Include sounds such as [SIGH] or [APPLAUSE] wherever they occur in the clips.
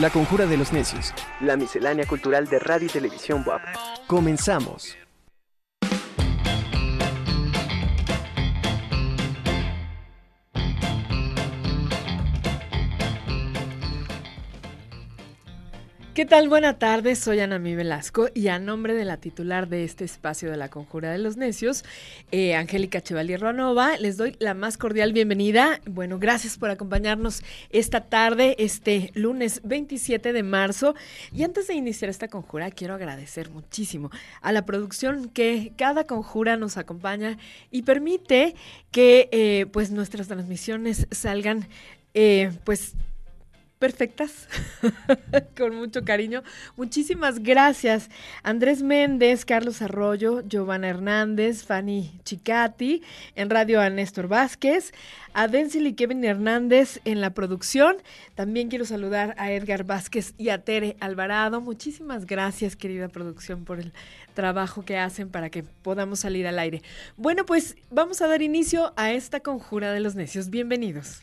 La Conjura de los Necios. La miscelánea cultural de radio y televisión WAP. Comenzamos. ¿Qué tal? Buena tarde, soy Anami Velasco y a nombre de la titular de este espacio de la Conjura de los Necios, eh, Angélica Chevalier Ruanova, les doy la más cordial bienvenida. Bueno, gracias por acompañarnos esta tarde, este lunes 27 de marzo. Y antes de iniciar esta conjura, quiero agradecer muchísimo a la producción que cada conjura nos acompaña y permite que eh, pues nuestras transmisiones salgan eh, pues perfectas, [LAUGHS] con mucho cariño. Muchísimas gracias. Andrés Méndez, Carlos Arroyo, Giovanna Hernández, Fanny Chicati, en radio a Néstor Vázquez, a Denzel y Kevin Hernández en la producción. También quiero saludar a Edgar Vázquez y a Tere Alvarado. Muchísimas gracias, querida producción, por el trabajo que hacen para que podamos salir al aire. Bueno, pues vamos a dar inicio a esta conjura de los necios. Bienvenidos.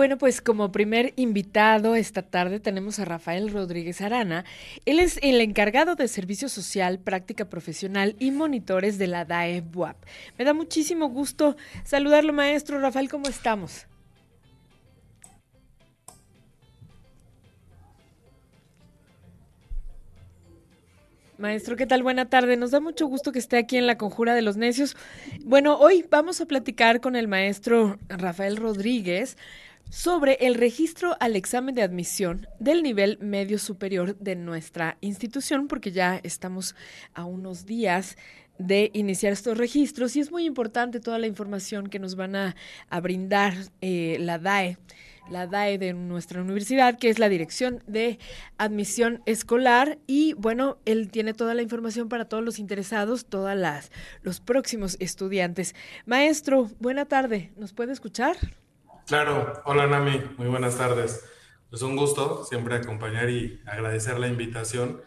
Bueno, pues como primer invitado esta tarde tenemos a Rafael Rodríguez Arana. Él es el encargado de Servicio Social, Práctica Profesional y Monitores de la DAE BUAP. Me da muchísimo gusto saludarlo, maestro. Rafael, ¿cómo estamos? Maestro, ¿qué tal? Buena tarde. Nos da mucho gusto que esté aquí en la Conjura de los Necios. Bueno, hoy vamos a platicar con el maestro Rafael Rodríguez sobre el registro al examen de admisión del nivel medio superior de nuestra institución, porque ya estamos a unos días de iniciar estos registros y es muy importante toda la información que nos van a, brindar eh, la DAE la DAE de nuestra universidad, que es la Dirección de Admisión Escolar. Y bueno, él tiene toda la información para todos los interesados, todas las los próximos estudiantes. Maestro, buena tarde. ¿Nos puede escuchar? Claro, hola Nami, muy buenas tardes. Es un gusto siempre acompañar y agradecer la invitación.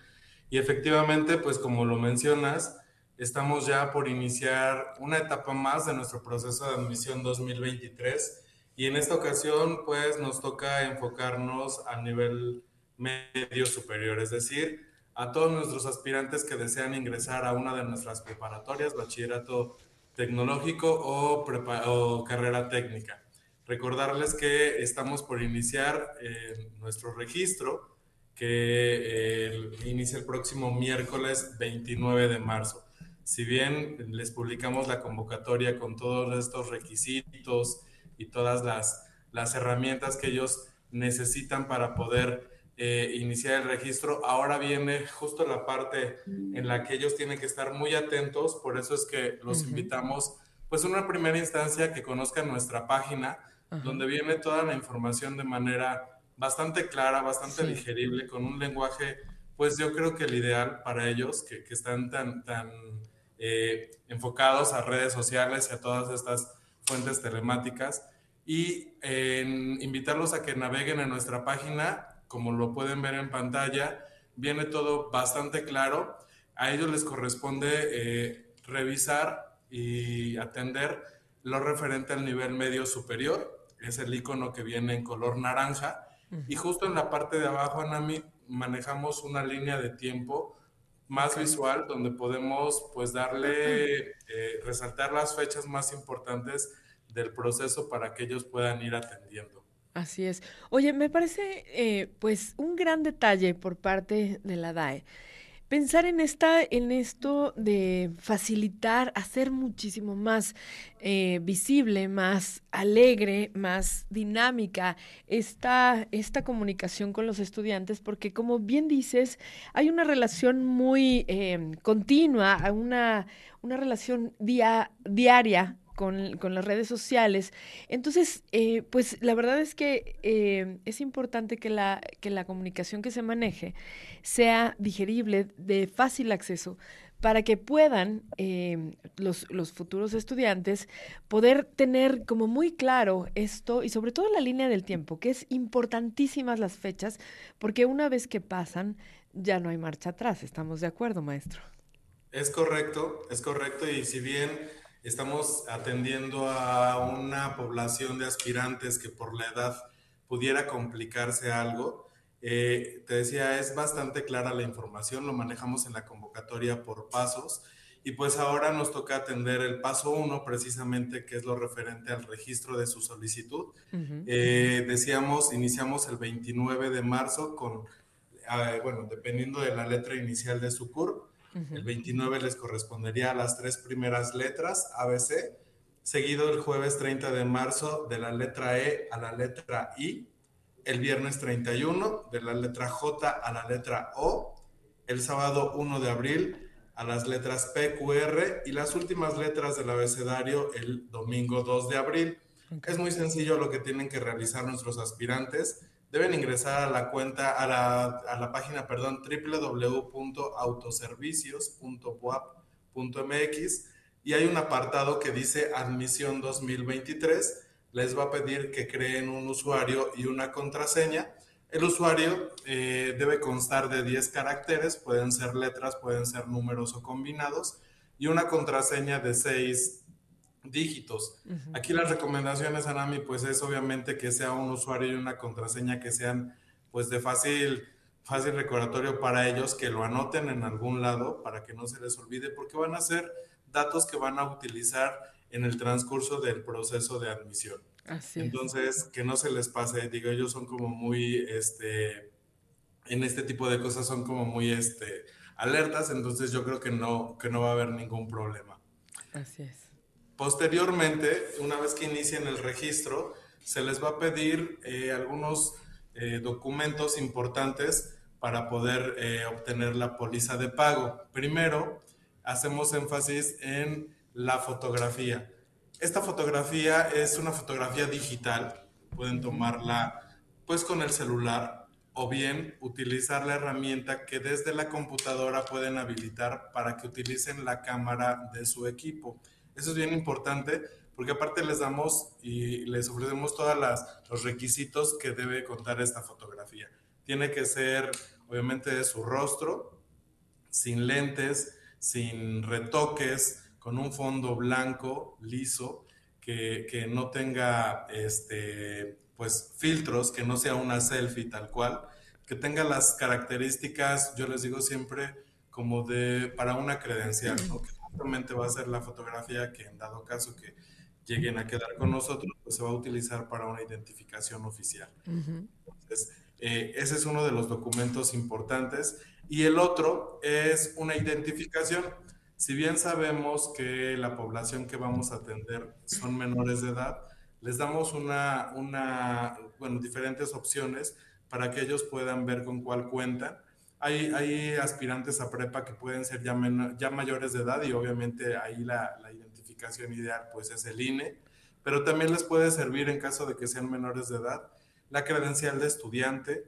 Y efectivamente, pues como lo mencionas, estamos ya por iniciar una etapa más de nuestro proceso de admisión 2023 y en esta ocasión pues nos toca enfocarnos a nivel medio superior, es decir, a todos nuestros aspirantes que desean ingresar a una de nuestras preparatorias, bachillerato tecnológico o carrera técnica. Recordarles que estamos por iniciar eh, nuestro registro, que eh, inicia el próximo miércoles 29 de marzo. Si bien les publicamos la convocatoria con todos estos requisitos y todas las, las herramientas que ellos necesitan para poder eh, iniciar el registro, ahora viene justo la parte en la que ellos tienen que estar muy atentos, por eso es que los invitamos, pues en una primera instancia que conozcan nuestra página, donde viene toda la información de manera bastante clara, bastante digerible, con un lenguaje, pues yo creo que el ideal para ellos, que, que están tan, tan eh, enfocados a redes sociales y a todas estas fuentes telemáticas, y invitarlos a que naveguen en nuestra página, como lo pueden ver en pantalla, viene todo bastante claro. A ellos les corresponde eh, revisar y atender lo referente al nivel medio superior es el icono que viene en color naranja. Y justo en la parte de abajo, Anami, manejamos una línea de tiempo más visual donde podemos pues darle, eh, resaltar las fechas más importantes del proceso para que ellos puedan ir atendiendo. Así es. Oye, me parece eh, pues un gran detalle por parte de la DAE pensar en esta, en esto de facilitar, hacer muchísimo más eh, visible, más alegre, más dinámica esta, esta comunicación con los estudiantes, porque como bien dices, hay una relación muy eh, continua, una, una relación diaria con, las redes sociales. Entonces, eh, pues la verdad es que eh, es importante que la, que la comunicación que se maneje sea digerible, de fácil acceso, para que puedan eh, los, los, futuros estudiantes poder tener como muy claro esto y sobre todo la línea del tiempo, que es importantísimas las fechas, porque una vez que pasan ya no hay marcha atrás. ¿Estamos de acuerdo, maestro? Es correcto, es correcto y si bien estamos atendiendo a una población de aspirantes que por la edad pudiera complicarse algo, eh, te decía, es bastante clara la información, lo manejamos en la convocatoria por pasos y pues ahora nos toca atender el paso uno precisamente, que es lo referente al registro de su solicitud. Eh, decíamos, iniciamos el 29 de marzo con, ah, bueno, dependiendo de la letra inicial de su El 29 les correspondería a las tres primeras letras, ABC, seguido el jueves 30 de marzo de la letra E a la letra I, el viernes 31 de la letra J a la letra O, el sábado 1 de abril a las letras P, Q, R y las últimas letras del abecedario el domingo 2 de abril. Es muy sencillo lo que tienen que realizar nuestros aspirantes. Deben ingresar a la cuenta, a la, a la página, perdón, www.autoservicios.boap.mx y hay un apartado que dice Admisión 2023 les va a pedir que creen un usuario y una contraseña. El usuario eh, debe constar de 10 caracteres, pueden ser letras, pueden ser números o combinados, y una contraseña de 6 dígitos. Aquí las recomendaciones, Anami, pues es obviamente que sea un usuario y una contraseña que sean pues de fácil, fácil recordatorio para ellos, que lo anoten en algún lado para que no se les olvide, porque van a ser datos que van a utilizar en el transcurso del proceso de admisión. Así Entonces, que no se les pase, digo, ellos son como muy, este, en este tipo de cosas son como muy, este, alertas, entonces yo creo que no, que no va a haber ningún problema. Así es. Posteriormente, una vez que inicien el registro, se les va a pedir eh, algunos eh, documentos importantes para poder eh, obtener la póliza de pago. Primero, hacemos énfasis en la fotografía. Esta fotografía es una fotografía digital. Pueden tomarla pues con el celular o bien utilizar la herramienta que desde la computadora pueden habilitar para que utilicen la cámara de su equipo. Eso es bien importante porque aparte les damos y les ofrecemos todos los requisitos que debe contar esta fotografía. Tiene que ser obviamente su rostro, sin lentes, sin retoques, con un fondo blanco, liso, que, no tenga este, pues, filtros, que no sea una selfie tal cual, que tenga las características, yo les digo siempre, como de para una credencial, que justamente va a ser la fotografía que en dado caso que lleguen a quedar con nosotros, pues se va a utilizar para una identificación oficial. Entonces, eh, ese es uno de los documentos importantes. Y el otro es una identificación si bien sabemos que la población que vamos a atender son menores de edad, les damos una, una bueno, diferentes opciones para que ellos puedan ver con cuál cuentan. Hay, hay aspirantes a prepa que pueden ser ya, ya mayores de edad y obviamente ahí la, la identificación ideal pues es el INE, pero también les puede servir en caso de que sean menores de edad la credencial de estudiante,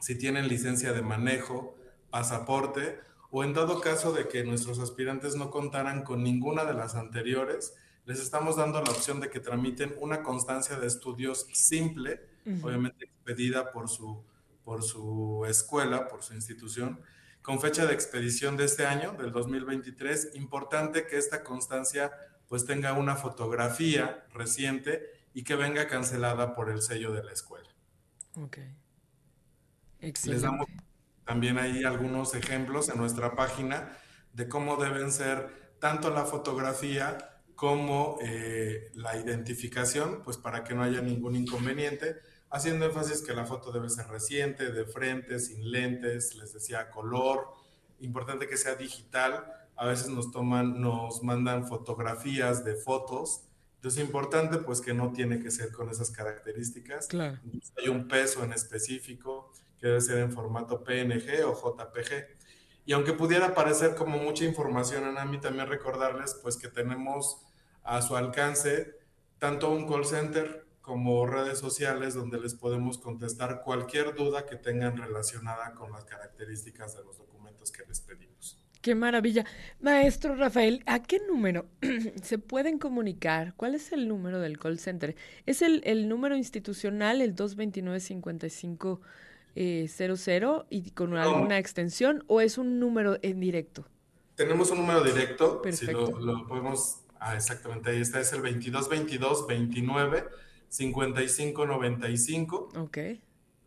si tienen licencia de manejo, pasaporte o en dado caso de que nuestros aspirantes no contaran con ninguna de las anteriores, les estamos dando la opción de que tramiten una constancia de estudios simple, obviamente expedida por su, por su escuela, por su institución, con fecha de expedición de este año, del 2023. Importante que esta constancia pues tenga una fotografía reciente y que venga cancelada por el sello de la escuela. Ok. Excelente. Les damos también hay algunos ejemplos en nuestra página de cómo deben ser tanto la fotografía como eh, la identificación, pues para que no haya ningún inconveniente, haciendo énfasis que la foto debe ser reciente, de frente, sin lentes, les decía color, importante que sea digital, a veces nos toman, nos mandan fotografías de fotos, entonces importante pues que no tiene que ser con esas características, claro. hay un peso en específico, que debe ser en formato PNG o JPG. Y aunque pudiera parecer como mucha información, a mí también recordarles pues que tenemos a su alcance tanto un call center como redes sociales donde les podemos contestar cualquier duda que tengan relacionada con las características de los documentos que les pedimos. Qué maravilla. Maestro Rafael, ¿a qué número [CLEARS THROAT] se pueden comunicar? ¿Cuál es el número del call center? ¿Es el, número institucional, el 229-5500 eh, y con alguna extensión o es un número en directo? Tenemos un número directo, Perfecto. si lo, podemos, ah, exactamente, ahí está, es el 2222 5595. Ok. Eh,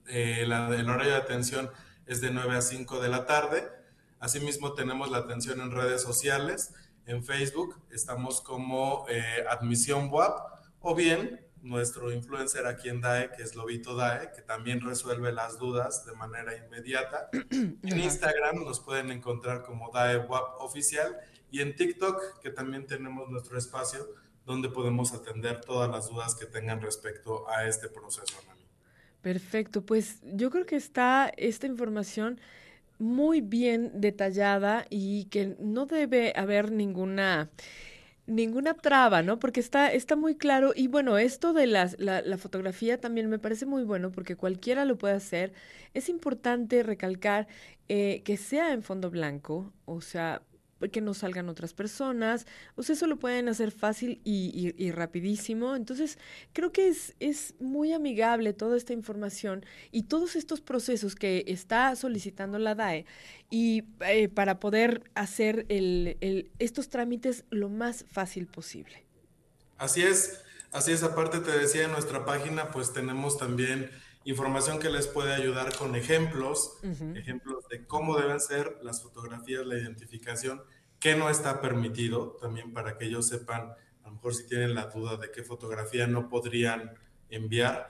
el horario de atención es de 9 a 5 de la tarde Asimismo, tenemos la atención en redes sociales. En Facebook estamos como eh, Admisión WAP o bien nuestro influencer aquí en DAE, que es Lobito DAE, que también resuelve las dudas de manera inmediata. [CLEARS THROAT] en Instagram nos pueden encontrar como DAE WAP oficial y en TikTok, que también tenemos nuestro espacio donde podemos atender todas las dudas que tengan respecto a este proceso. Perfecto, pues yo creo que está esta información muy bien detallada y que no debe haber ninguna ninguna traba, ¿no? Porque está, está muy claro. Y bueno, esto de la, la, fotografía también me parece muy bueno porque cualquiera lo puede hacer. Es importante recalcar eh, que sea en fondo blanco, o sea, que no salgan otras personas. O sea, eso lo pueden hacer fácil y, rapidísimo. Entonces, creo que es, es muy amigable toda esta información y todos estos procesos que está solicitando la DAE y eh, para poder hacer el, el, estos trámites lo más fácil posible. Así es, así es. Aparte te decía en nuestra página, pues tenemos también información que les puede ayudar con ejemplos, ejemplos de cómo deben ser las fotografías, la identificación, qué no está permitido, también para que ellos sepan, a lo mejor si tienen la duda de qué fotografía no podrían enviar.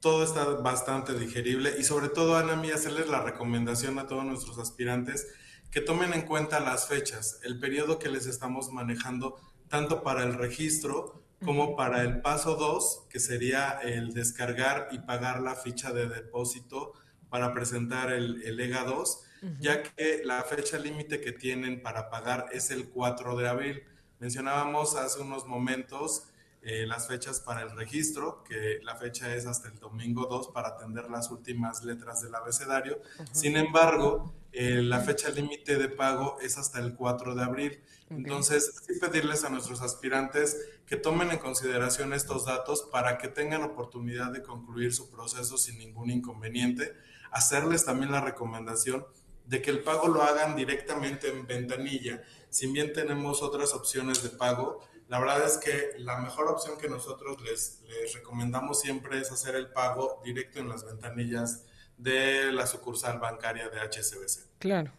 Todo está bastante digerible y sobre todo, Ana Mía, hacerles la recomendación a todos nuestros aspirantes que tomen en cuenta las fechas, el periodo que les estamos manejando, tanto para el registro como para el paso 2, que sería el descargar y pagar la ficha de depósito para presentar el, el EGA 2, ya que la fecha límite que tienen para pagar es el 4 de abril. Mencionábamos hace unos momentos eh, las fechas para el registro, que la fecha es hasta el domingo 2 para atender las últimas letras del abecedario. Sin embargo, eh, la fecha límite de pago es hasta el 4 de abril. Entonces, sí pedirles a nuestros aspirantes que tomen en consideración estos datos para que tengan oportunidad de concluir su proceso sin ningún inconveniente. Hacerles también la recomendación de que el pago lo hagan directamente en ventanilla. Si bien tenemos otras opciones de pago, la verdad es que la mejor opción que nosotros les, les recomendamos siempre es hacer el pago directo en las ventanillas de la sucursal bancaria de HSBC. Claro,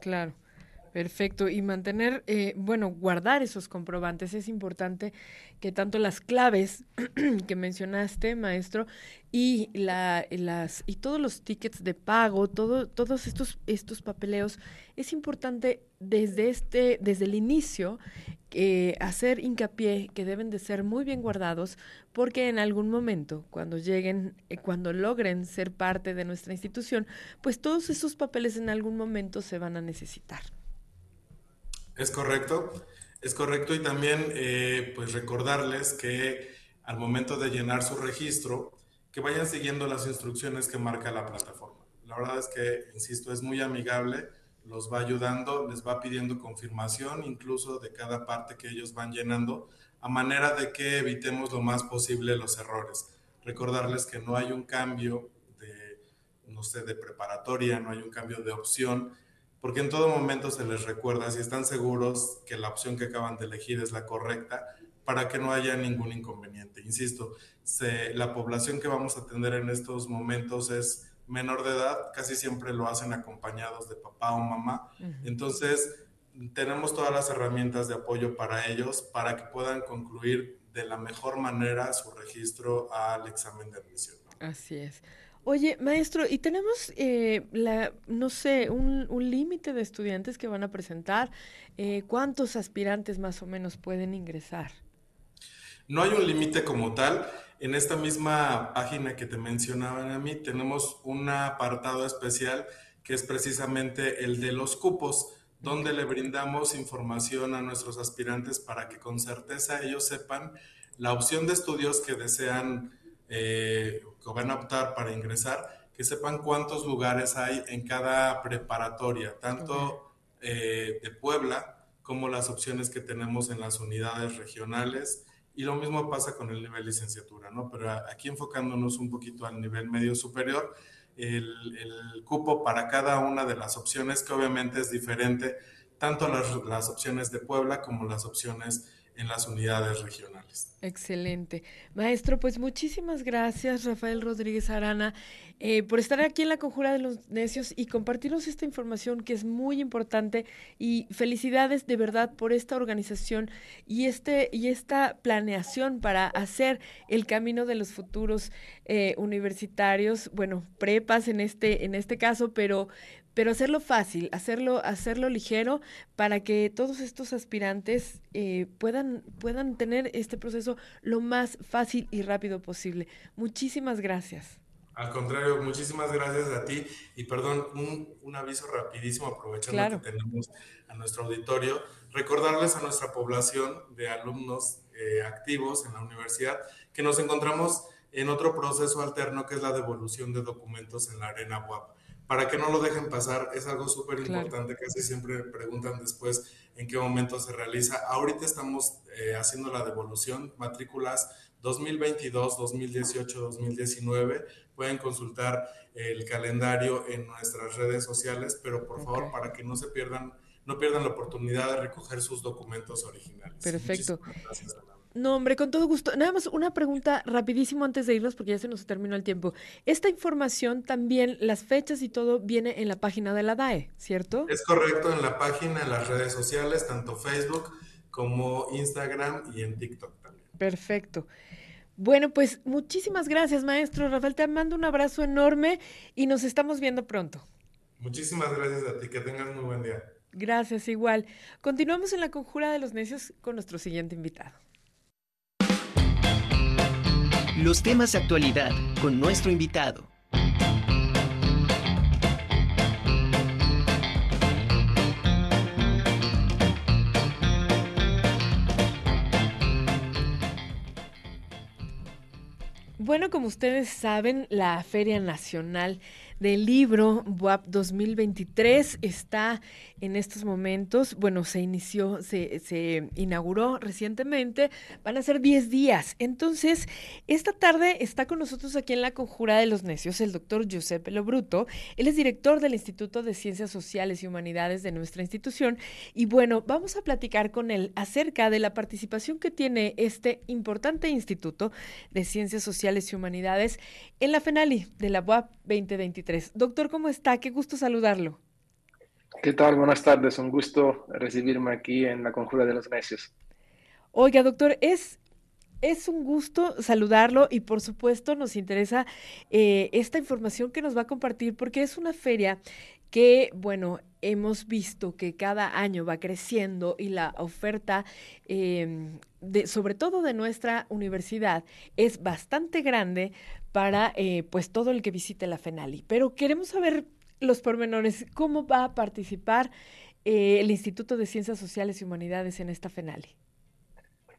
claro. Perfecto. Y mantener, eh, bueno, guardar esos comprobantes. Es importante que tanto las claves [CLEARS THROAT] que mencionaste, maestro, y la, las y todos los tickets de pago, todo, todos estos, estos papeleos, es importante desde este, desde el inicio, eh, hacer hincapié que deben de ser muy bien guardados, porque en algún momento, cuando lleguen, eh, cuando logren ser parte de nuestra institución, pues todos esos papeles en algún momento se van a necesitar. Es correcto, es correcto y también eh, pues recordarles que al momento de llenar su registro, que vayan siguiendo las instrucciones que marca la plataforma. La verdad es que, insisto, es muy amigable, los va ayudando, les va pidiendo confirmación incluso de cada parte que ellos van llenando, a manera de que evitemos lo más posible los errores. Recordarles que no hay un cambio de, no de preparatoria, no hay un cambio de opción, porque en todo momento se les recuerda si están seguros que la opción que acaban de elegir es la correcta para que no haya ningún inconveniente. Insisto, la población que vamos a atender en estos momentos es menor de edad, casi siempre lo hacen acompañados de papá o mamá. Entonces, tenemos todas las herramientas de apoyo para ellos para que puedan concluir de la mejor manera su registro al examen de admisión. Así es. Oye, maestro, ¿y tenemos, eh, no sé, un, límite de estudiantes que van a presentar? Eh, ¿Cuántos aspirantes más o menos pueden ingresar? No hay un límite como tal. En esta misma página que te mencionaban a mí, tenemos un apartado especial que es precisamente el de los cupos, donde le brindamos información a nuestros aspirantes para que con certeza ellos sepan la opción de estudios que desean eh, que van a optar para ingresar, que sepan cuántos lugares hay en cada preparatoria, tanto eh, de Puebla como las opciones que tenemos en las unidades regionales. Y lo mismo pasa con el nivel licenciatura, ¿no? Pero aquí enfocándonos un poquito al nivel medio superior, el, el cupo para cada una de las opciones, que obviamente es diferente, tanto las, las opciones de Puebla como las opciones en las unidades regionales. Excelente. Maestro, pues muchísimas gracias, Rafael Rodríguez Arana, eh, por estar aquí en la Conjura de los Necios y compartirnos esta información que es muy importante. Y felicidades de verdad por esta organización y, este, y esta planeación para hacer el camino de los futuros eh, universitarios, bueno, prepas en este, en este caso, pero pero hacerlo fácil, hacerlo, hacerlo ligero para que todos estos aspirantes eh, puedan, puedan tener este proceso lo más fácil y rápido posible. Muchísimas gracias. Al contrario, muchísimas gracias a ti y perdón, un, aviso rapidísimo aprovechando que tenemos a nuestro auditorio, recordarles a nuestra población de alumnos eh, activos en la universidad que nos encontramos en otro proceso alterno que es la devolución de documentos en la arena WAP para que no lo dejen pasar, es algo súper importante, casi siempre preguntan después en qué momento se realiza. Ahorita estamos eh, haciendo la devolución, matrículas 2022, 2018, 2019. Pueden consultar el calendario en nuestras redes sociales, pero por favor, para que no se pierdan, no pierdan la oportunidad de recoger sus documentos originales. Perfecto. Gracias, no, hombre, con todo gusto. Nada más una pregunta rapidísimo antes de irnos porque ya se nos terminó el tiempo. Esta información también, las fechas y todo, viene en la página de la DAE, ¿cierto? Es correcto, en la página, en las redes sociales, tanto Facebook como Instagram y en TikTok también. Perfecto. Bueno, pues muchísimas gracias, maestro. Rafael, te mando un abrazo enorme y nos estamos viendo pronto. Muchísimas gracias a ti, que tengas muy buen día. Gracias, igual. Continuamos en la conjura de los necios con nuestro siguiente invitado. Los temas de actualidad con nuestro invitado. Bueno, como ustedes saben, la Feria Nacional del Libro BUAP 2023 está en estos momentos, bueno, se inició, se, se inauguró recientemente, van a ser 10 días. Entonces, esta tarde está con nosotros aquí en la Conjura de los Necios el doctor Giuseppe Lobruto. Él es director del Instituto de Ciencias Sociales y Humanidades de nuestra institución. Y bueno, vamos a platicar con él acerca de la participación que tiene este importante Instituto de Ciencias Sociales y Humanidades en la FENALI de la BUAP 2023. Doctor, ¿cómo está? Qué gusto saludarlo. ¿Qué tal? Buenas tardes. Un gusto recibirme aquí en la Conjura de los Necios. Oiga, doctor, es, es un gusto saludarlo y por supuesto nos interesa eh, esta información que nos va a compartir porque es una feria que, bueno, hemos visto que cada año va creciendo y la oferta, em, de, sobre todo de nuestra universidad, es bastante grande para eh, pues todo el que visite la FENALI. Pero queremos saber los pormenores. ¿Cómo va a participar eh, el Instituto de Ciencias Sociales y Humanidades en esta FENALI?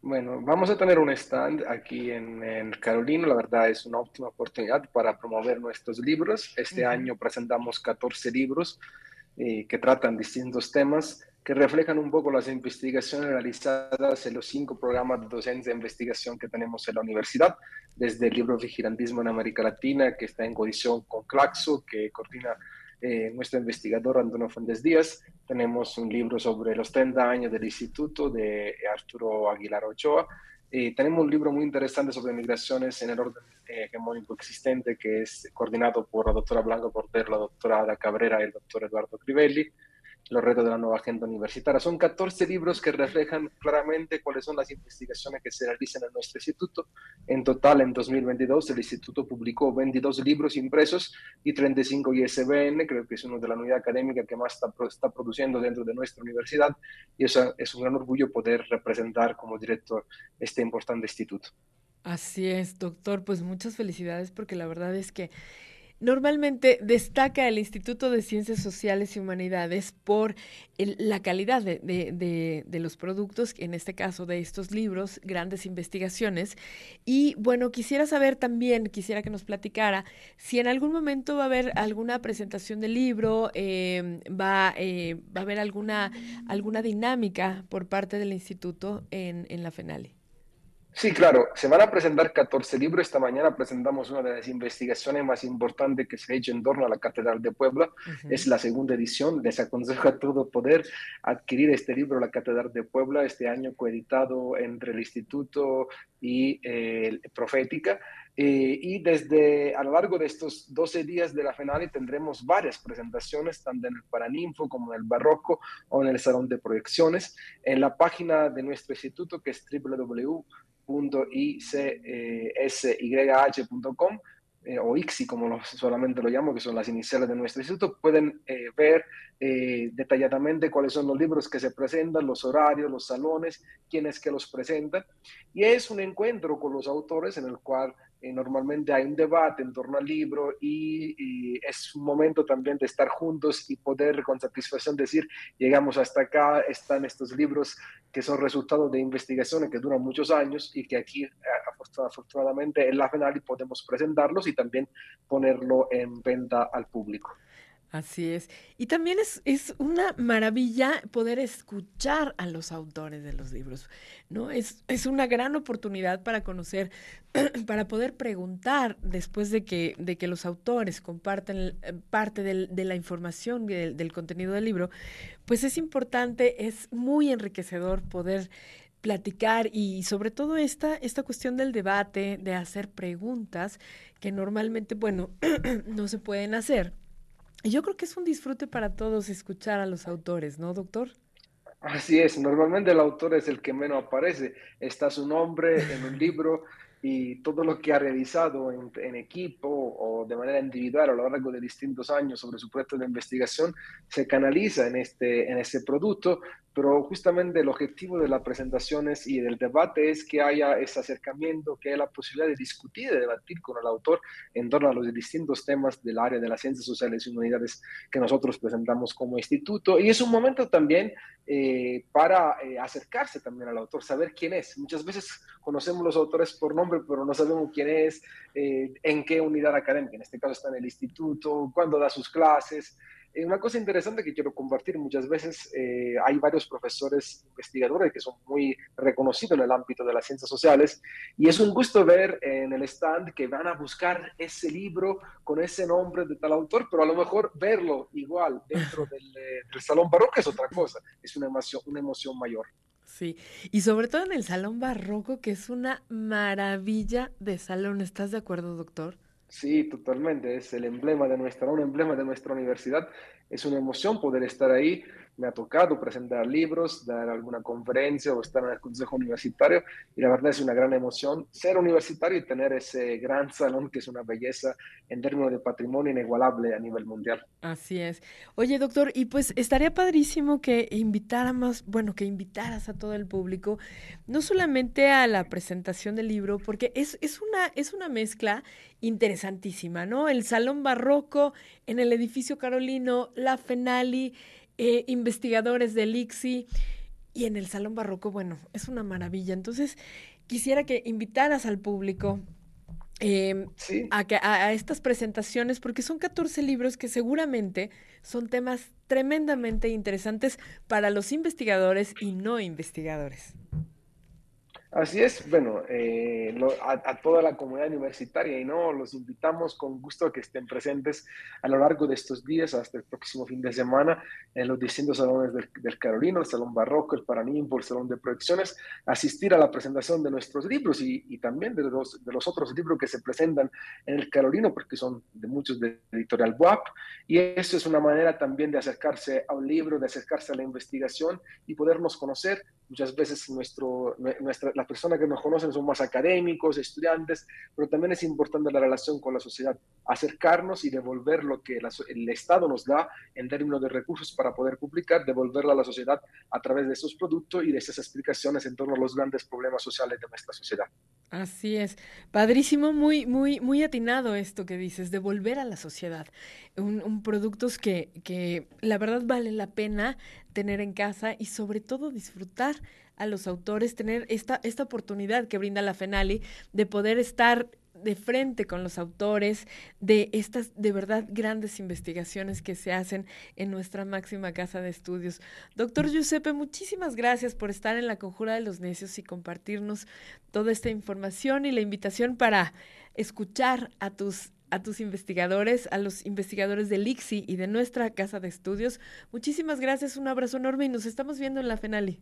Bueno, vamos a tener un stand aquí en, en, Carolina. La verdad es una óptima oportunidad para promover nuestros libros. Este año presentamos 14 libros eh, que tratan distintos temas que reflejan un poco las investigaciones realizadas en los cinco programas de docencia de investigación que tenemos en la universidad, desde el libro Vigilantismo en América Latina, que está en coalición con Claxo, que coordina eh, nuestro investigador Antonio Fuentes Díaz. Tenemos un libro sobre los 30 años del instituto de Arturo Aguilar Ochoa. Eh, tenemos un libro muy interesante sobre migraciones en el orden eh, hegemónico existente que es coordinado por la doctora Blanca Porter, la doctora Ada Cabrera y el doctor Eduardo Crivelli los retos de la nueva agenda universitaria. Son 14 libros que reflejan claramente cuáles son las investigaciones que se realizan en nuestro instituto. En total, en 2022, el instituto publicó 22 libros impresos y 35 ISBN, creo que es una de las unidades académicas que más está, está produciendo dentro de nuestra universidad y eso es un gran orgullo poder representar como director este importante instituto. Así es, doctor, pues muchas felicidades porque la verdad es que Normalmente destaca el Instituto de Ciencias Sociales y Humanidades por la calidad de, los productos, en este caso de estos libros, grandes investigaciones. Y bueno, quisiera saber también, quisiera que nos platicara si en algún momento va a haber alguna presentación del libro, em, va, eh, va a haber alguna, alguna dinámica por parte del instituto en, en la FENALE. Sí, claro, se van a presentar 14 libros. Esta mañana presentamos una de las investigaciones más importantes que se ha hecho en torno a la Catedral de Puebla. Es la segunda edición. Les aconsejo a todo poder adquirir este libro, La Catedral de Puebla, este año coeditado entre el Instituto y eh, Profética. Eh, y desde a lo largo de estos 12 días de la FENALI tendremos varias presentaciones, tanto en el Paraninfo como en el Barroco o en el Salón de Proyecciones. En la página de nuestro instituto, que es www .icsYH.com eh, o ICSI, como solamente lo llamo, que son las iniciales de nuestro instituto, pueden eh, ver eh, detalladamente cuáles son los libros que se presentan, los horarios, los salones, quiénes que los presentan. Y es un encuentro con los autores en el cual normalmente hay un debate en torno al libro y, es un momento también de estar juntos y poder con satisfacción decir, llegamos hasta acá, están estos libros que son resultado de investigaciones que duran muchos años y que aquí afortunadamente en la FENALI podemos presentarlos y también ponerlo en venta al público. Así es. Y también es, es, una maravilla poder escuchar a los autores de los libros, ¿no? Es, es una gran oportunidad para conocer, [CLEARS THROAT] para poder preguntar después de que, de que los autores comparten eh, parte del, de la información del, del contenido del libro, pues es importante, es muy enriquecedor poder platicar y sobre todo esta, esta cuestión del debate, de hacer preguntas que normalmente, bueno, [CLEARS THROAT] no se pueden hacer yo creo que es un disfrute para todos escuchar a los autores, ¿no, doctor? Así es, normalmente el autor es el que menos aparece. Está su nombre en un libro y todo lo que ha realizado en, equipo o de manera individual a lo largo de distintos años sobre su proyecto de investigación se canaliza en este, en este producto, pero justamente el objetivo de las presentaciones y del debate es que haya ese acercamiento, que haya la posibilidad de discutir, de debatir con el autor en torno a los distintos temas del área de las ciencias sociales y humanidades que nosotros presentamos como instituto. Y es un momento también eh, para eh, acercarse también al autor, saber quién es. Muchas veces conocemos los autores por nombre, pero no sabemos quién es, eh, en qué unidad académica, en este caso está en el instituto, cuándo da sus clases. Eh, una cosa interesante que quiero compartir, muchas veces eh, hay varios profesores investigadores que son muy reconocidos en el ámbito de las ciencias sociales y es un gusto ver en el stand que van a buscar ese libro con ese nombre de tal autor, pero a lo mejor verlo igual dentro [LAUGHS] del, eh, del salón barroco es otra cosa, es una emoción, una emoción mayor. Sí, y sobre todo en el salón barroco, que es una maravilla de salón. ¿Estás de acuerdo, doctor? Sí, totalmente. Es el emblema de nuestra, un emblema de nuestra universidad. Es una emoción poder estar ahí me ha tocado presentar libros, dar alguna conferencia o estar en el consejo universitario y la verdad es una gran emoción ser universitario y tener ese gran salón que es una belleza en términos de patrimonio inigualable a nivel mundial. Así es. Oye, doctor, y pues estaría padrísimo que invitáramos, bueno, que invitaras a todo el público, no solamente a la presentación del libro, porque es, es, una, es una mezcla interesantísima, ¿no? El salón barroco en el edificio carolino, la Fenali, eh, investigadores del ICSI y en el Salón Barroco, bueno, es una maravilla. Entonces, quisiera que invitaras al público em, a, a, estas presentaciones, porque son 14 libros que seguramente son temas tremendamente interesantes para los investigadores y no investigadores. Así es, bueno, eh, a, toda la comunidad universitaria y no, los invitamos con gusto a que estén presentes a lo largo de estos días hasta el próximo fin de semana en los distintos salones del, Carolino, el Salón Barroco, el Paranimpo, el Salón de Proyecciones, asistir a la presentación de nuestros libros y, también de los, de los otros libros que se presentan en el Carolino, porque son de muchos de Editorial BUAP, y eso es una manera también de acercarse a un libro, de acercarse a la investigación y podernos conocer. Muchas veces nuestro, nuestra, las personas que nos conocen son más académicos, estudiantes, pero también es importante la relación con la sociedad, acercarnos y devolver lo que el Estado nos da en términos de recursos para poder publicar, devolverlo a la sociedad a través de esos productos y de esas explicaciones en torno a los grandes problemas sociales de nuestra sociedad. Así es. Padrísimo, muy, muy, muy atinado esto que dices, de volver a la sociedad. Un, productos que, que la verdad vale la pena tener en casa y sobre todo disfrutar a los autores, tener esta, esta oportunidad que brinda la FENALI de poder estar de frente con los autores de estas de verdad grandes investigaciones que se hacen en nuestra máxima casa de estudios. Doctor Giuseppe, muchísimas gracias por estar en la Conjura de los Necios y compartirnos toda esta información y la invitación para escuchar a tus a tus investigadores, a los investigadores del ICSI y de nuestra casa de estudios. Muchísimas gracias, un abrazo enorme y nos estamos viendo en la FENALI.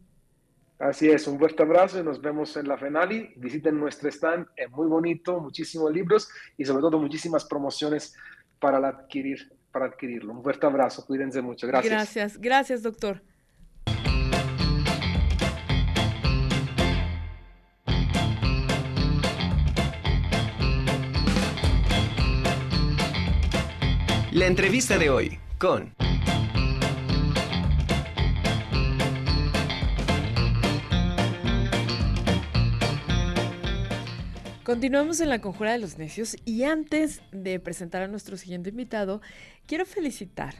Así es, un fuerte abrazo y nos vemos en la FENALI. Visiten nuestro stand, es muy bonito, muchísimos libros y sobre todo muchísimas promociones para adquirir, para adquirirlo. Un fuerte abrazo, cuídense mucho. Gracias. Gracias, gracias, doctor. La entrevista de hoy con... Continuamos en la Conjura de los Necios y antes de presentar a nuestro siguiente invitado, quiero felicitar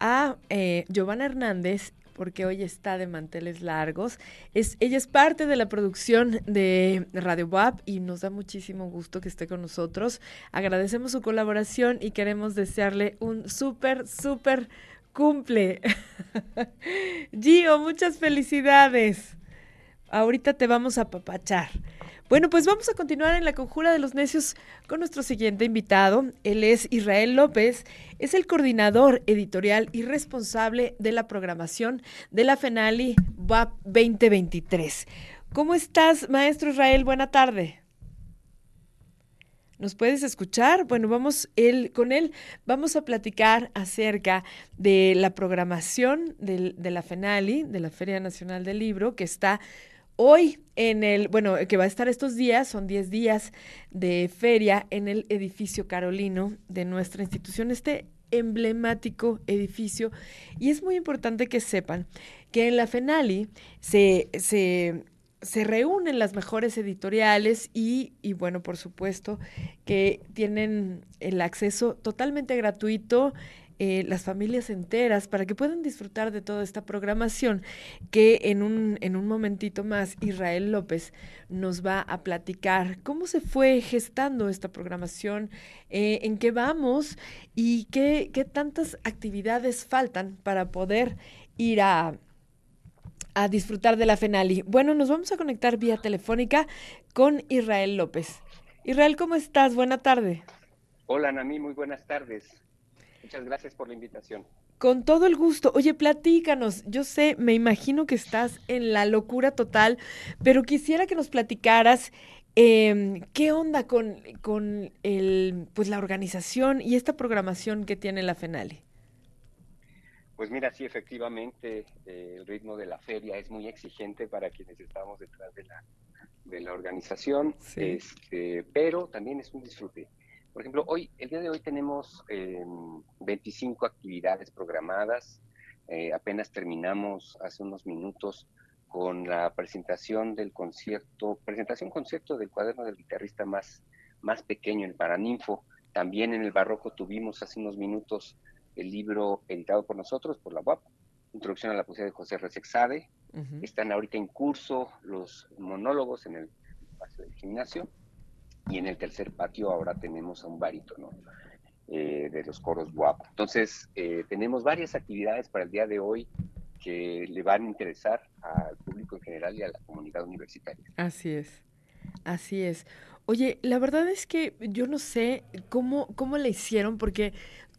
a eh, Giovanna Hernández porque hoy está de manteles largos. Es, ella es parte de la producción de Radio WAP y nos da muchísimo gusto que esté con nosotros. Agradecemos su colaboración y queremos desearle un súper, súper cumple. [LAUGHS] Gio, muchas felicidades. Ahorita te vamos a papachar. Bueno, pues vamos a continuar en la conjura de los necios con nuestro siguiente invitado. Él es Israel López, es el coordinador editorial y responsable de la programación de la FENALI WAP 2023. ¿Cómo estás, maestro Israel? Buena tarde. ¿Nos puedes escuchar? Bueno, vamos él, con él vamos a platicar acerca de la programación de, de la FENALI, de la Feria Nacional del Libro, que está Hoy en el, bueno, que va a estar estos días, son 10 días de feria en el edificio Carolino de nuestra institución, este emblemático edificio. Y es muy importante que sepan que en la FENALI se, se, se reúnen las mejores editoriales y, y, bueno, por supuesto, que tienen el acceso totalmente gratuito eh, las familias enteras para que puedan disfrutar de toda esta programación que en un, en un momentito más Israel López nos va a platicar cómo se fue gestando esta programación, eh, en qué vamos y qué, qué tantas actividades faltan para poder ir a a disfrutar de la FENALI. Bueno, nos vamos a conectar vía telefónica con Israel López. Israel, ¿cómo estás? Buena tarde. Hola, Nami, muy buenas tardes. Muchas gracias por la invitación. Con todo el gusto. Oye, platícanos. Yo sé, me imagino que estás en la locura total, pero quisiera que nos platicaras em, qué onda con, con el, pues, la organización y esta programación que tiene la FENALE. Pues mira, sí, efectivamente, eh, el ritmo de la feria es muy exigente para quienes estamos detrás de la, de la organización, este, pero también es un disfrute. Por ejemplo, hoy, el día de hoy tenemos 25 em, actividades programadas. Eh, apenas terminamos hace unos minutos con la presentación del concierto, presentación concierto del cuaderno del guitarrista más, más pequeño, el Paraninfo. También en el Barroco tuvimos hace unos minutos el libro editado por nosotros, por la UAP, Introducción a la Poesía de José Resexade. Están ahorita en curso los monólogos en el espacio del gimnasio. Y en el tercer patio ahora tenemos a un barítono eh, de los coros guapos. Entonces, eh, tenemos varias actividades para el día de hoy que le van a interesar al público en general y a la comunidad universitaria. Así es, así es. Oye, la verdad es que yo no sé cómo, cómo le hicieron, porque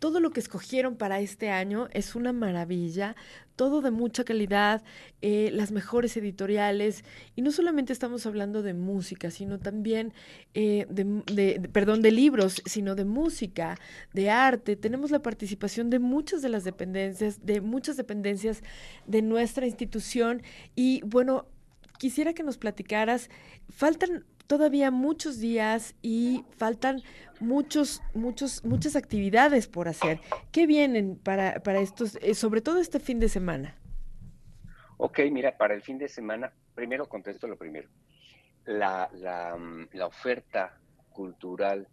todo lo que escogieron para este año es una maravilla, todo de mucha calidad, eh, las mejores editoriales, y no solamente estamos hablando de música, sino también eh, de, perdón, de libros, sino de música, de arte. Tenemos la participación de muchas de las dependencias, de muchas dependencias de nuestra institución, y bueno, quisiera que nos platicaras, faltan todavía muchos días y faltan muchos, muchos, muchas actividades por hacer. ¿Qué vienen para, para estos, eh, sobre todo este fin de semana? Ok, mira, para el fin de semana, primero contesto lo primero. la, la, la oferta cultural,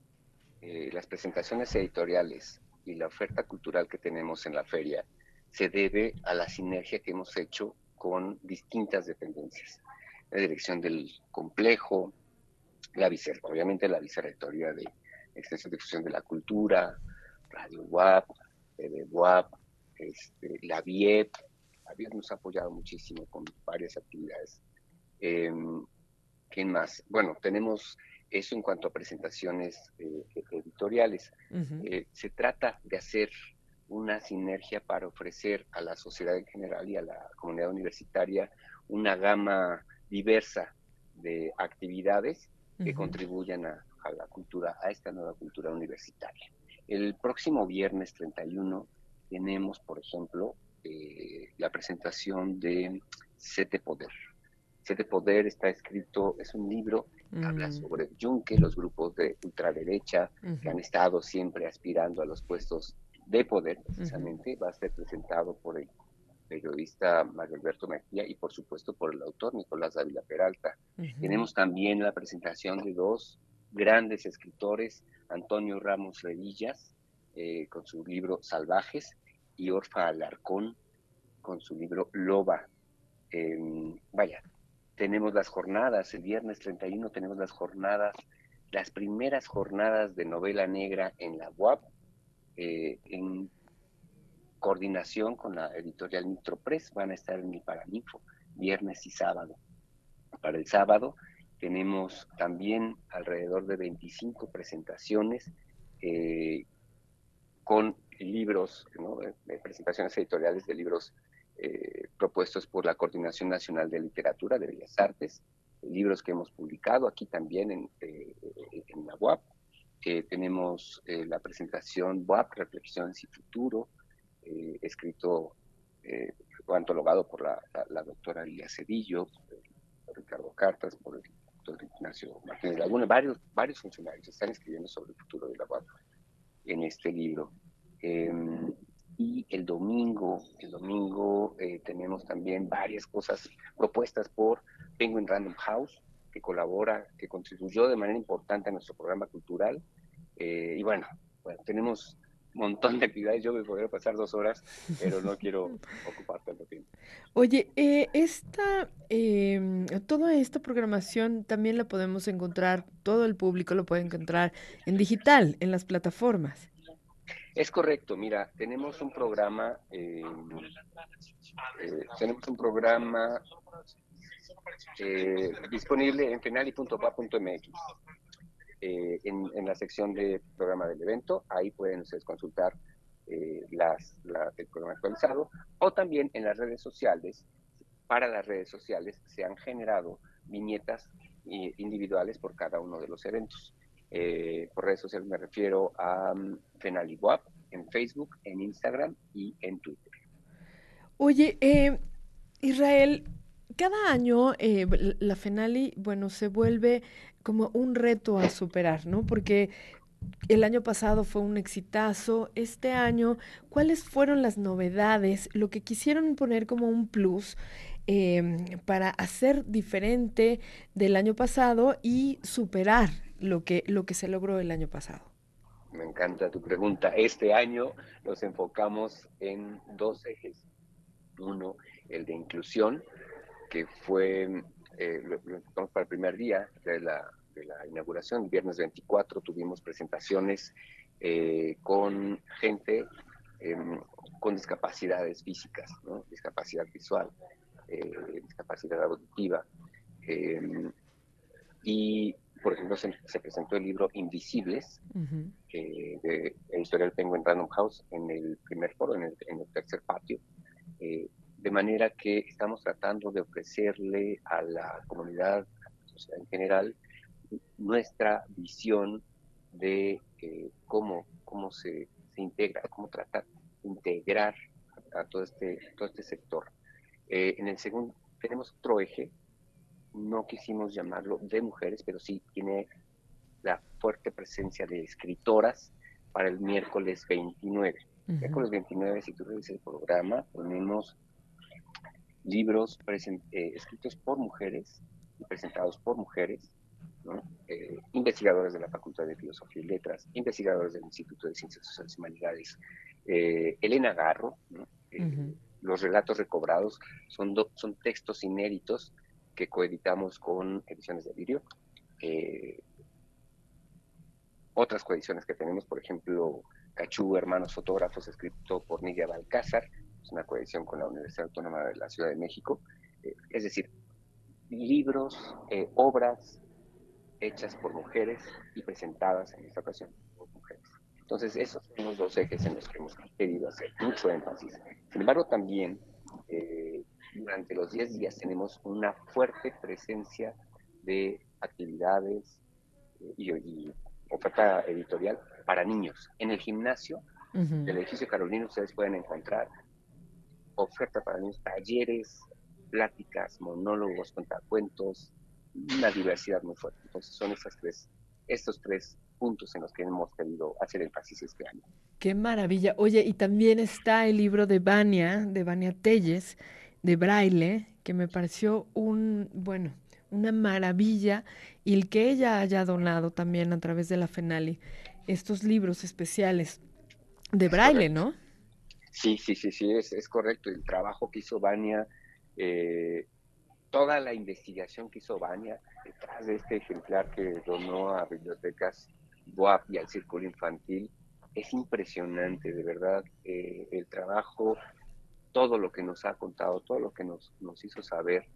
eh, las presentaciones editoriales y la oferta cultural que tenemos en la feria se debe a la sinergia que hemos hecho con distintas dependencias. La dirección del complejo, la vicer, obviamente la vicerrectoría de Extensión y Difusión de la Cultura, Radio WAP, TV WAP, este, la VIEP, la VIEP nos ha apoyado muchísimo con varias actividades. Em, ¿Quién más? Bueno, tenemos eso en cuanto a presentaciones eh, editoriales. Eh, se trata de hacer una sinergia para ofrecer a la sociedad en general y a la comunidad universitaria una gama diversa de actividades que contribuyan a, la cultura, a esta nueva cultura universitaria. El próximo viernes 31 tenemos, por ejemplo, eh, la presentación de Sete Poder. Sete Poder está escrito, es un libro que habla mm. sobre Junque, los grupos de ultraderecha que han estado siempre aspirando a los puestos de poder, precisamente, va a ser presentado por el periodista Mario Alberto Mejía y por supuesto por el autor Nicolás Dávila Peralta. Tenemos también la presentación de dos grandes escritores, Antonio Ramos Revillas, eh, con su libro Salvajes, y Orfa Alarcón, con su libro Loba. Em, vaya, tenemos las jornadas, el viernes 31 tenemos las jornadas, las primeras jornadas de novela negra en la UAP, eh, en coordinación con la editorial Press, van a estar en el Paraninfo, viernes y sábado. Para el sábado tenemos también alrededor de 25 presentaciones eh, con libros, presentaciones editoriales de libros eh, propuestos por la Coordinación Nacional de Literatura de Bellas Artes, libros que hemos publicado aquí también en, en la UAP, tenemos eh, la presentación WAP, Reflexiones y Futuro, eh, escrito eh, antologado por la, doctora Lía Cedillo, por Ricardo Cartas, por el doctor Ignacio Martínez Laguna, varios, varios funcionarios están escribiendo sobre el futuro de la WAP en este libro. Em, y el domingo, el domingo eh, tenemos también varias cosas propuestas por Penguin Random House, que colabora, que contribuyó de manera importante a nuestro programa cultural. Eh, y bueno, bueno, tenemos montón de actividades. Yo me podría pasar dos horas, pero no quiero [LAUGHS] ocupar tanto tiempo. Oye, eh, esta, em, toda esta programación también la podemos encontrar, todo el público lo puede encontrar en digital, en las plataformas. Es correcto, mira, tenemos un programa, em, eh, tenemos un programa eh, disponible en penali.pa.mx. Eh, en, la sección de programa del evento, ahí pueden ustedes consultar eh, las, el programa actualizado, o también en las redes sociales, para las redes sociales se han generado viñetas individuales por cada uno de los eventos. por redes sociales me refiero a um, en Facebook, en Instagram y en Twitter. Oye, Israel, cada año eh, la FENALI, bueno, se vuelve como un reto a superar, ¿no? Porque el año pasado fue un exitazo. Este año, ¿cuáles fueron las novedades? Lo que quisieron poner como un plus em, para hacer diferente del año pasado y superar lo que, lo que se logró el año pasado. Me encanta tu pregunta. Este año nos enfocamos en dos ejes. Uno, el de inclusión, que fue, eh, lo, para el primer día de la, de la inauguración, viernes 24, tuvimos presentaciones eh, con gente em, con discapacidades físicas, discapacidad visual, eh, discapacidad auditiva. Em, y, por ejemplo, se, presentó el libro Invisibles, de Editorial Penguin Random House, en el primer foro, en el, en el tercer patio de manera que estamos tratando de ofrecerle a la comunidad, a la sociedad en general, nuestra visión de eh, cómo, cómo se, integra, cómo tratar de integrar a, todo, este, todo este sector. Eh, en el segundo, tenemos otro eje, no quisimos llamarlo de mujeres, pero sí tiene la fuerte presencia de escritoras para el miércoles 29. Miércoles 29, si tú revisas el programa, ponemos libros eh, escritos por mujeres y presentados por mujeres, eh, investigadores de la Facultad de Filosofía y Letras, investigadores del Instituto de Ciencias Sociales y Humanidades, eh, Elena Garro, los relatos recobrados son, son textos inéditos que coeditamos con Ediciones de Vídeo. otras coediciones que tenemos, por ejemplo, Cachú, Hermanos Fotógrafos, escrito por Nidia Balcázar, es una coedición con la Universidad Autónoma de la Ciudad de México. Eh, es decir, libros, eh, obras hechas por mujeres y presentadas en esta ocasión por mujeres. Entonces, esos son los dos ejes en los que hemos querido hacer mucho énfasis. Sin embargo, también eh, durante los 10 días tenemos una fuerte presencia de actividades y, y oferta editorial para niños. En el gimnasio del edificio Carolino ustedes pueden encontrar oferta para niños, talleres, pláticas, monólogos, cuentos, una diversidad muy fuerte. Entonces son estas tres, estos tres puntos en los que hemos querido hacer énfasis este año. Qué maravilla. Oye, y también está el libro de Vania, de Vania Telles, de Braille, que me pareció un, bueno, una maravilla, y el que ella haya donado también a través de la FENALI estos libros especiales de Braille, ¿no? Sí, sí, sí, sí, es, correcto. El trabajo que hizo Vania, eh, toda la investigación que hizo Vania detrás de este ejemplar que donó a Bibliotecas BUAP y al Círculo Infantil, es impresionante, de verdad, eh, el trabajo, todo lo que nos ha contado, todo lo que nos, nos hizo saber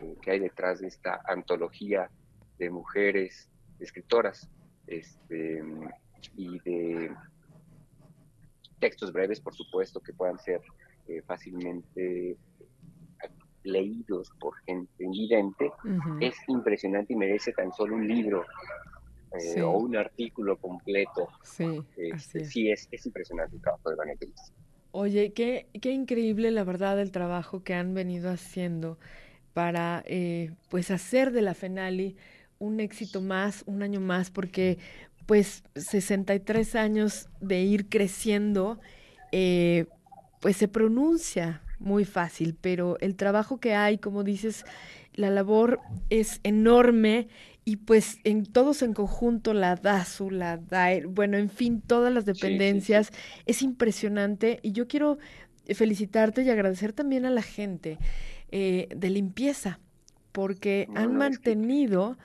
eh, que hay detrás de esta antología de mujeres escritoras este, y de textos breves, por supuesto, que puedan ser eh, fácilmente leídos por gente invidente, es impresionante y merece tan solo un libro eh, o un artículo completo. Sí, este, sí es, es impresionante el trabajo de Vanessa. Oye, qué, qué increíble la verdad el trabajo que han venido haciendo para eh, pues hacer de la Fenali un éxito más, un año más, porque pues 63 años de ir creciendo, eh, pues se pronuncia muy fácil, pero el trabajo que hay, como dices, la labor es enorme y pues en todos en conjunto, la DASU, la DAER, bueno, en fin, todas las dependencias, es impresionante. Y yo quiero felicitarte y agradecer también a la gente eh, de limpieza, porque han mantenido...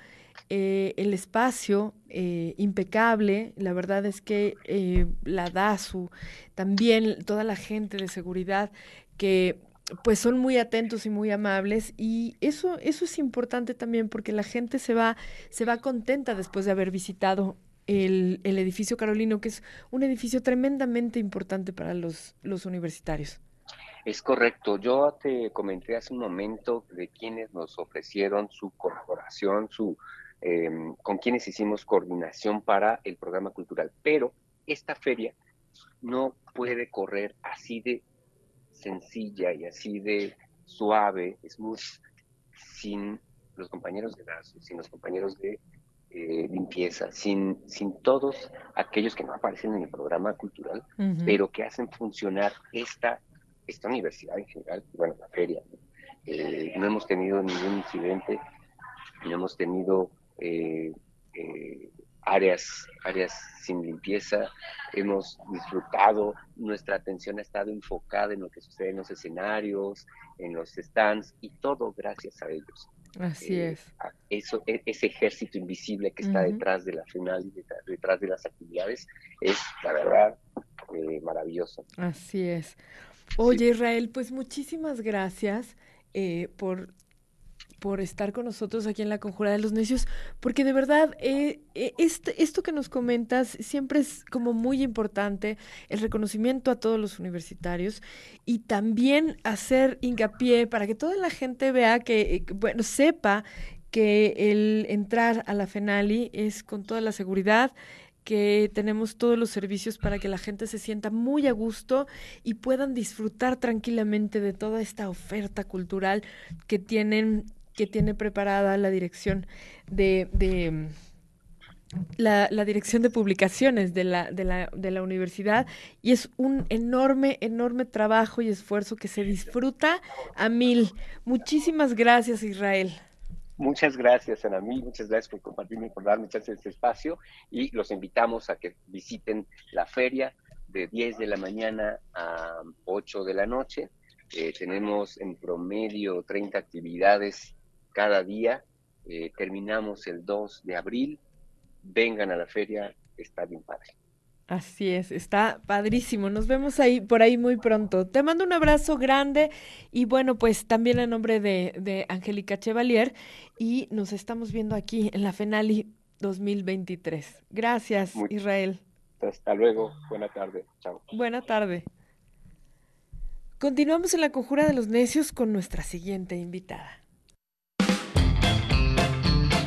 Eh, el espacio eh, impecable, la verdad es que eh, la DASU, también toda la gente de seguridad que pues son muy atentos y muy amables y eso eso es importante también porque la gente se va se va contenta después de haber visitado el, el edificio Carolino que es un edificio tremendamente importante para los los universitarios. Es correcto. Yo te comenté hace un momento de quienes nos ofrecieron su corporación, su Em, con quienes hicimos coordinación para el programa cultural. Pero esta feria no puede correr así de sencilla y así de suave, smooth, sin los compañeros de DASO, sin los compañeros de eh, limpieza, sin, sin todos aquellos que no aparecen en el programa cultural, pero que hacen funcionar esta, esta universidad en general, bueno, la feria. Eh, no hemos tenido ningún incidente, no hemos tenido eh, eh, áreas, áreas sin limpieza, hemos disfrutado, nuestra atención ha estado enfocada en lo que sucede en los escenarios, en los stands y todo gracias a ellos. Así eh, es. Eso, e, ese ejército invisible que está detrás de la final y detrás, de las actividades es, la verdad, maravilloso. Así es. Oye, Israel, pues muchísimas gracias por por estar con nosotros aquí en la Conjura de los Necios, porque de verdad eh, eh, este, esto que nos comentas siempre es como muy importante, el reconocimiento a todos los universitarios y también hacer hincapié para que toda la gente vea que, eh, bueno, sepa que el entrar a la FENALI es con toda la seguridad, que tenemos todos los servicios para que la gente se sienta muy a gusto y puedan disfrutar tranquilamente de toda esta oferta cultural que tienen que tiene preparada la dirección de, de la, dirección de publicaciones de la, de, la, de la universidad y es un enorme, enorme trabajo y esfuerzo que se disfruta a mil. Muchísimas gracias, Israel. Muchas gracias, Ana mí, muchas gracias por compartirme, por darme chance este espacio y los invitamos a que visiten la feria de 10 de la mañana a 8 de la noche. Eh, tenemos en promedio 30 actividades cada día. Eh, terminamos el 2 de abril. Vengan a la feria, está bien padre. Así es, está padrísimo. Nos vemos ahí por ahí muy pronto. Te mando un abrazo grande y bueno, pues también en nombre de, de Angélica Chevalier y nos estamos viendo aquí en la FENALI 2023. Gracias, Israel. Hasta luego. Buena tarde. Chao. Buena tarde. Continuamos en la conjura de los necios con nuestra siguiente invitada.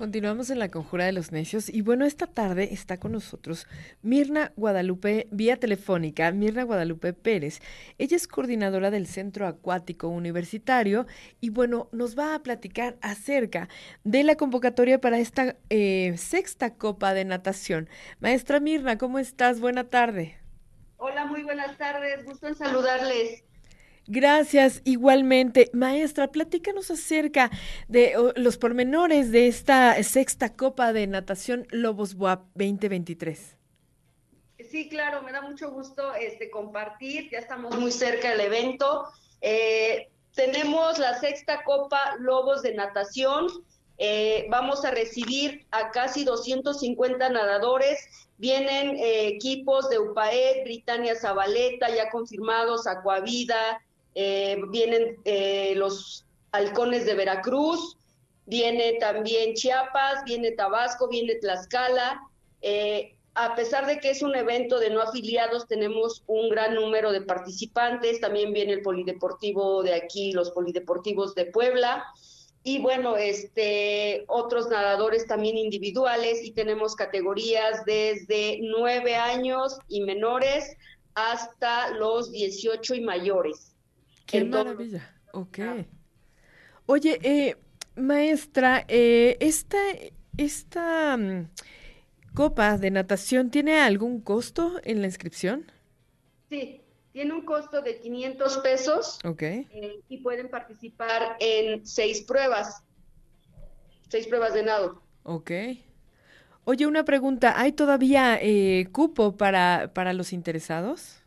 Continuamos en la conjura de los necios y bueno, esta tarde está con nosotros Mirna Guadalupe, vía telefónica, Mirna Guadalupe Pérez. Ella es coordinadora del Centro Acuático Universitario y bueno, nos va a platicar acerca de la convocatoria para esta eh, sexta Copa de Natación. Maestra Mirna, ¿cómo estás? Buena tarde. Hola, muy buenas tardes, gusto en saludarles. Gracias, igualmente. Maestra, platícanos acerca de los pormenores de esta sexta Copa de Natación Lobos Buap 2023. Sí, claro, me da mucho gusto este, compartir, ya estamos muy cerca del evento. Eh, tenemos la sexta Copa Lobos de Natación, eh, vamos a recibir a casi 250 nadadores. Vienen eh, equipos de UPAED, Britannia Zabaleta, ya confirmados, Acuavida, eh, vienen eh, los halcones de Veracruz, viene también Chiapas, viene Tabasco, viene Tlaxcala. Eh, a pesar de que es un evento de no afiliados, tenemos un gran número de participantes. También viene el polideportivo de aquí, los polideportivos de Puebla. Y bueno, este, otros nadadores también individuales y tenemos categorías desde nueve años y menores hasta los 18 y mayores. Qué maravilla. Ok. Oye, eh, maestra, eh, esta, esta mm, copa de natación tiene algún costo en la inscripción? Sí, tiene un costo de 500 pesos. Ok. Eh, y pueden participar en seis pruebas, seis pruebas de nado. Ok. Oye, una pregunta, ¿hay todavía eh, cupo para, para los interesados?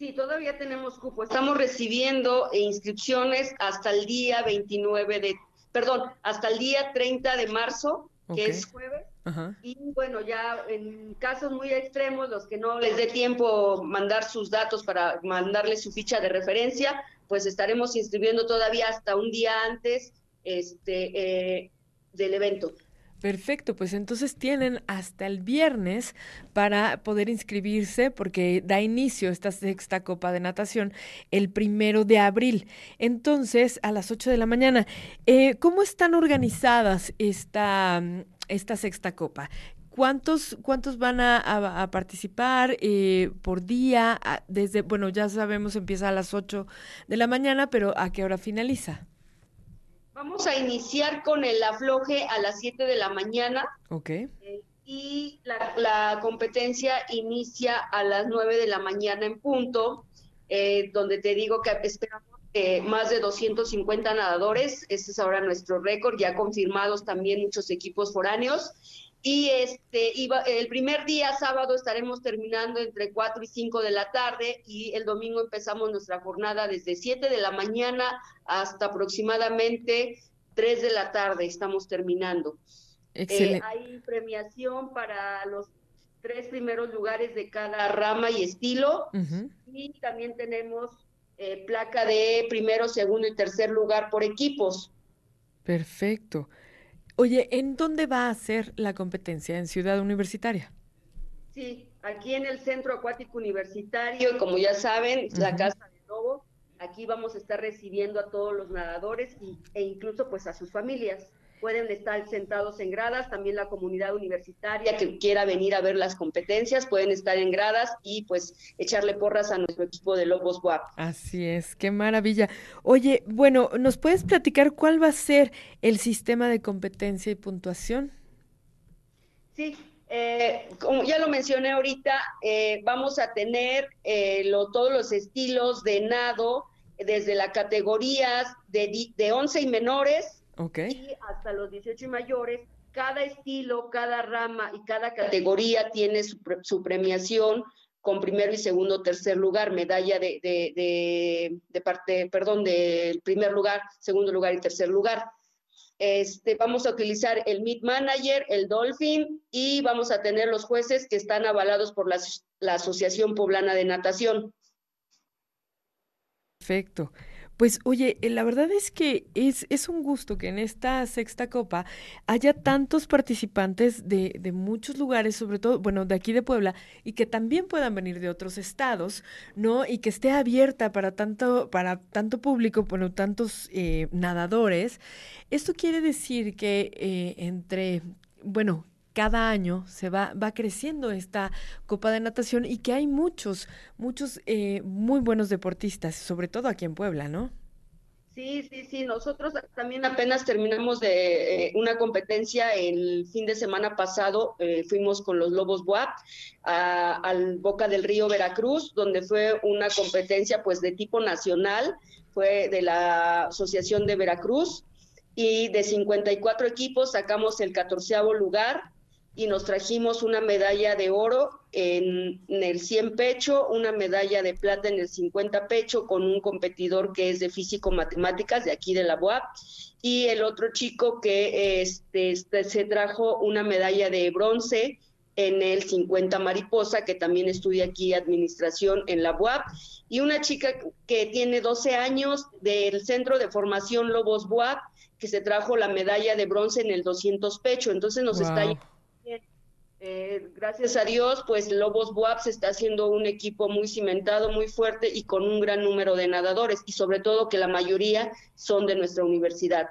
Sí, todavía tenemos cupo. Estamos recibiendo inscripciones hasta el día 29 de, perdón, hasta el día 30 de marzo, que es jueves. Y bueno, ya en casos muy extremos, los que no les dé tiempo mandar sus datos para mandarles su ficha de referencia, pues estaremos inscribiendo todavía hasta un día antes este, eh, del evento. Perfecto, pues entonces tienen hasta el viernes para poder inscribirse porque da inicio esta sexta copa de natación el primero de abril. Entonces, a las 8 de la mañana, eh, ¿cómo están organizadas esta, esta sexta copa? ¿Cuántos, ¿Cuántos van a, participar eh, por día? Desde, bueno, ya sabemos, empieza a las 8 de la mañana, pero ¿a qué hora finaliza? Vamos a iniciar con el afloje a las 7 de la mañana. Ok. Eh, y la, competencia inicia a las 9 de la mañana en punto, eh, donde te digo que esperamos eh, más de 250 nadadores. Ese es ahora nuestro récord, ya confirmados también muchos equipos foráneos. Y este iba, el primer día sábado estaremos terminando entre 4 y 5 de la tarde y el domingo empezamos nuestra jornada desde 7 de la mañana hasta aproximadamente 3 de la tarde estamos terminando. Eh, hay premiación para los tres primeros lugares de cada rama y estilo y también tenemos eh, placa de primero, segundo y tercer lugar por equipos. Perfecto. Oye, ¿en dónde va a ser la competencia? ¿En Ciudad Universitaria? Sí, aquí en el Centro Acuático Universitario, como ya saben, la Casa de Lobo. Aquí vamos a estar recibiendo a todos los nadadores e incluso pues a sus familias pueden estar sentados en gradas, también la comunidad universitaria que quiera venir a ver las competencias pueden estar en gradas y pues echarle porras a nuestro equipo de Lobos WAP. Así es, qué maravilla. Oye, bueno, ¿nos puedes platicar cuál va a ser el sistema de competencia y puntuación? Sí, eh, como ya lo mencioné ahorita, eh, vamos a tener eh, todos los estilos de nado desde las categorías de, de 11 y menores y hasta los 18 y mayores, cada estilo, cada rama y cada categoría tiene su, premiación con primero y segundo, tercer lugar, medalla de, de, parte, perdón, del primer lugar, segundo lugar y tercer lugar. Este, vamos a utilizar el Meet Manager, el Dolphin y vamos a tener los jueces que están avalados por la, la Asociación Poblana de Natación. Perfecto. Pues oye, eh, la verdad es que es, es un gusto que en esta sexta copa haya tantos participantes de, de, muchos lugares, sobre todo, bueno, de aquí de Puebla, y que también puedan venir de otros estados, ¿no? Y que esté abierta para tanto, para tanto público, bueno, tantos eh, nadadores. Esto quiere decir que eh, entre, bueno, cada año se va, va creciendo esta Copa de Natación y que hay muchos, muchos eh, muy buenos deportistas, sobre todo aquí en Puebla, ¿no? Sí, sí, sí. Nosotros también apenas terminamos de eh, una competencia el fin de semana pasado. Eh, fuimos con los Lobos Buap al Boca del Río Veracruz, donde fue una competencia pues de tipo nacional. Fue de la Asociación de Veracruz y de 54 equipos sacamos el catorceavo lugar y nos trajimos una medalla de oro en, el 100 pecho, una medalla de plata en el 50 pecho con un competidor que es de físico-matemáticas de aquí de la UAP y el otro chico que este, este, se trajo una medalla de bronce en el 50 mariposa, que también estudia aquí administración en la UAP, y una chica que tiene 12 años del Centro de Formación Lobos UAP, que se trajo la medalla de bronce en el 200 pecho. Entonces nos está eh, gracias a Dios, pues Lobos Buap está haciendo un equipo muy cimentado, muy fuerte y con un gran número de nadadores y sobre todo que la mayoría son de nuestra universidad.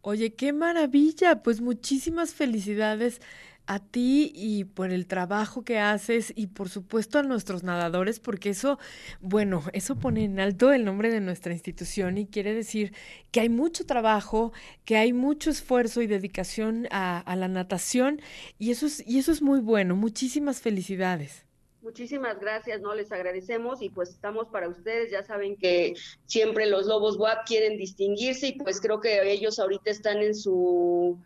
Oye, qué maravilla, pues muchísimas felicidades a ti y por el trabajo que haces y por supuesto a nuestros nadadores, porque eso, bueno, eso pone en alto el nombre de nuestra institución y quiere decir que hay mucho trabajo, que hay mucho esfuerzo y dedicación a, la natación y eso, es, y eso es muy bueno. Muchísimas felicidades. Muchísimas gracias, no les agradecemos y pues estamos para ustedes. Ya saben que siempre los Lobos WAP quieren distinguirse y pues creo que ellos ahorita están en su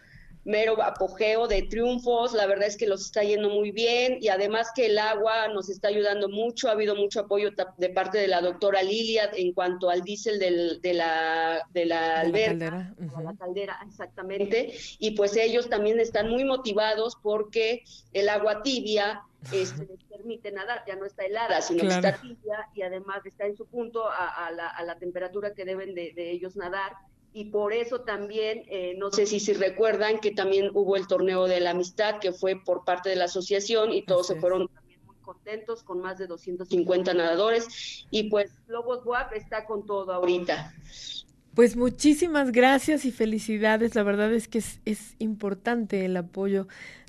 mero apogeo de triunfos, la verdad es que los está yendo muy bien y además que el agua nos está ayudando mucho, ha habido mucho apoyo de parte de la doctora Lilia en cuanto al diésel de la, de la alberca, la caldera, exactamente, y pues ellos también están muy motivados porque el agua tibia este, les permite nadar, ya no está helada, sino que está tibia y además está en su punto a, la, temperatura que deben de ellos nadar y por eso también, eh, no sé si, si recuerdan que también hubo el torneo de la amistad que fue por parte de la asociación y todos se fueron también muy contentos con más de 250 nadadores y pues Lobos WAP está con todo ahorita. Pues muchísimas gracias y felicidades. La verdad es que es, es importante el apoyo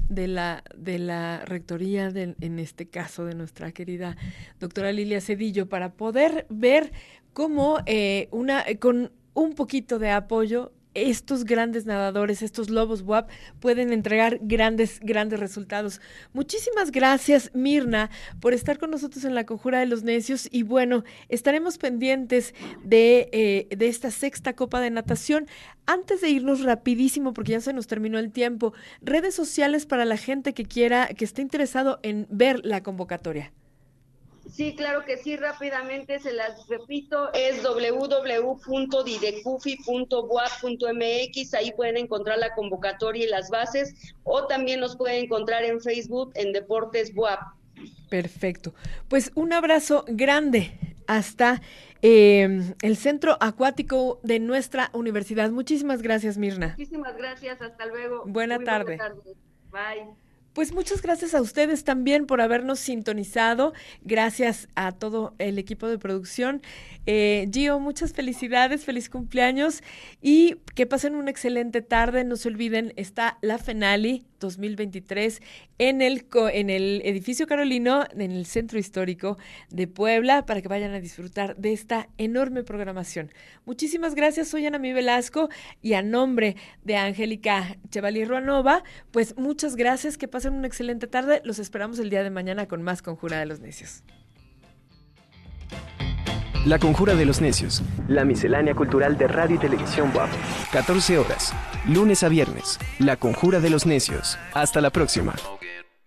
de la, de la rectoría, en este caso de nuestra querida doctora Lilia Cedillo, para poder ver cómo eh, una, con un poquito de apoyo estos grandes nadadores, estos lobos WAP, pueden entregar grandes, grandes resultados. Muchísimas gracias, Mirna, por estar con nosotros en la Conjura de los Necios. Y bueno, estaremos pendientes de, eh, de esta sexta Copa de Natación. Antes de irnos rapidísimo, porque ya se nos terminó el tiempo, redes sociales para la gente que quiera, que esté interesado en ver la convocatoria. Sí, claro que sí, rápidamente se las repito, es www.didecufi.boap.mx, ahí pueden encontrar la convocatoria y las bases, o también nos pueden encontrar en Facebook en Deportes Boap. Perfecto. Pues un abrazo grande hasta em, el centro acuático de nuestra universidad. Muchísimas gracias, Mirna. Muchísimas gracias, hasta luego. Buena tarde. Buena tarde. Bye. Pues muchas gracias a ustedes también por habernos sintonizado. Gracias a todo el equipo de producción. Eh, Gio, muchas felicidades, feliz cumpleaños y que pasen una excelente tarde. No se olviden, está la Fenali 2023 en el, en el edificio Carolino, en el centro histórico de Puebla, para que vayan a disfrutar de esta enorme programación. Muchísimas gracias, soy Ana Mi Velasco y a nombre de Angélica Chevalier Ruanova, pues muchas gracias, que pasen una excelente tarde. Los esperamos el día de mañana con más Conjura de los Necios. La Conjura de los Necios. La miscelánea cultural de radio y televisión WAP. 14 horas, lunes a viernes. La Conjura de los Necios. Hasta la próxima.